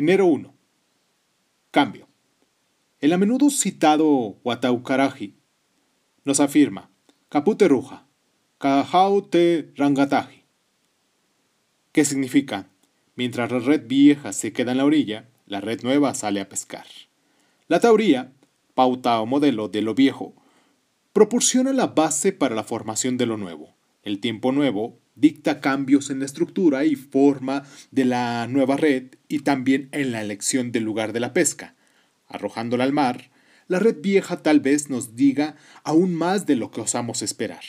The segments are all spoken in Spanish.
Enero 1. Cambio. El a menudo citado Wataukaraji nos afirma Kapute Ruja, Kahaute Rangataji, que significa mientras la red vieja se queda en la orilla, la red nueva sale a pescar. La teoría, pauta o modelo de lo viejo, proporciona la base para la formación de lo nuevo. El tiempo nuevo dicta cambios en la estructura y forma de la nueva red y también en la elección del lugar de la pesca. Arrojándola al mar, la red vieja tal vez nos diga aún más de lo que osamos esperar.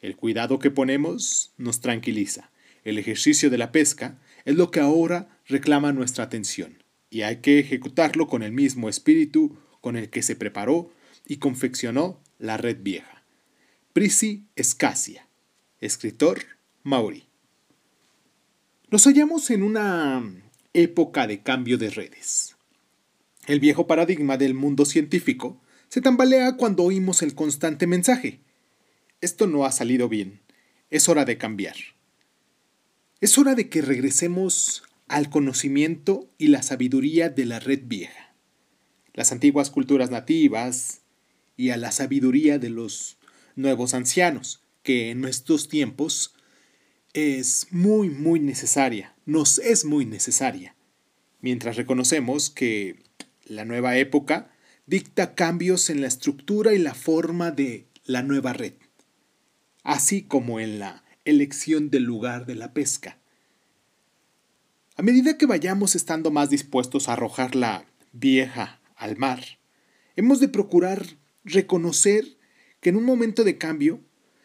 El cuidado que ponemos nos tranquiliza. El ejercicio de la pesca es lo que ahora reclama nuestra atención y hay que ejecutarlo con el mismo espíritu con el que se preparó y confeccionó la red vieja. Prisi Escasia, escritor maori. Nos hallamos en una época de cambio de redes. El viejo paradigma del mundo científico se tambalea cuando oímos el constante mensaje. Esto no ha salido bien. Es hora de cambiar. Es hora de que regresemos al conocimiento y la sabiduría de la red vieja, las antiguas culturas nativas y a la sabiduría de los nuevos ancianos, que en nuestros tiempos es muy, muy necesaria, nos es muy necesaria, mientras reconocemos que la nueva época dicta cambios en la estructura y la forma de la nueva red, así como en la elección del lugar de la pesca. A medida que vayamos estando más dispuestos a arrojar la vieja al mar, hemos de procurar reconocer que en un momento de cambio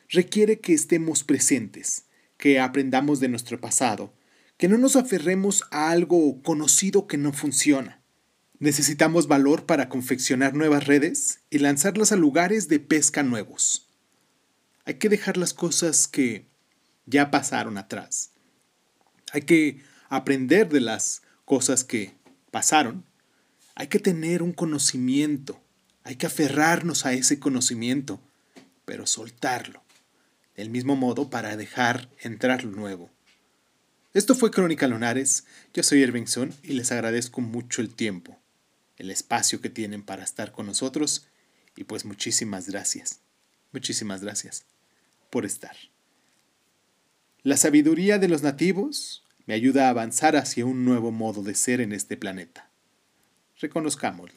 requiere que estemos presentes, que aprendamos de nuestro pasado, que no nos aferremos a algo conocido que no funciona. Necesitamos valor para confeccionar nuevas redes y lanzarlas a lugares de pesca nuevos. Hay que dejar las cosas que ya pasaron atrás. Hay que aprender de las cosas que pasaron. Hay que tener un conocimiento. Hay que aferrarnos a ese conocimiento, pero soltarlo. Del mismo modo para dejar entrar lo nuevo. Esto fue Crónica Lunares. Yo soy Irving Sun y les agradezco mucho el tiempo, el espacio que tienen para estar con nosotros y pues muchísimas gracias. Muchísimas gracias por estar. La sabiduría de los nativos me ayuda a avanzar hacia un nuevo modo de ser en este planeta. Reconozcámoslo.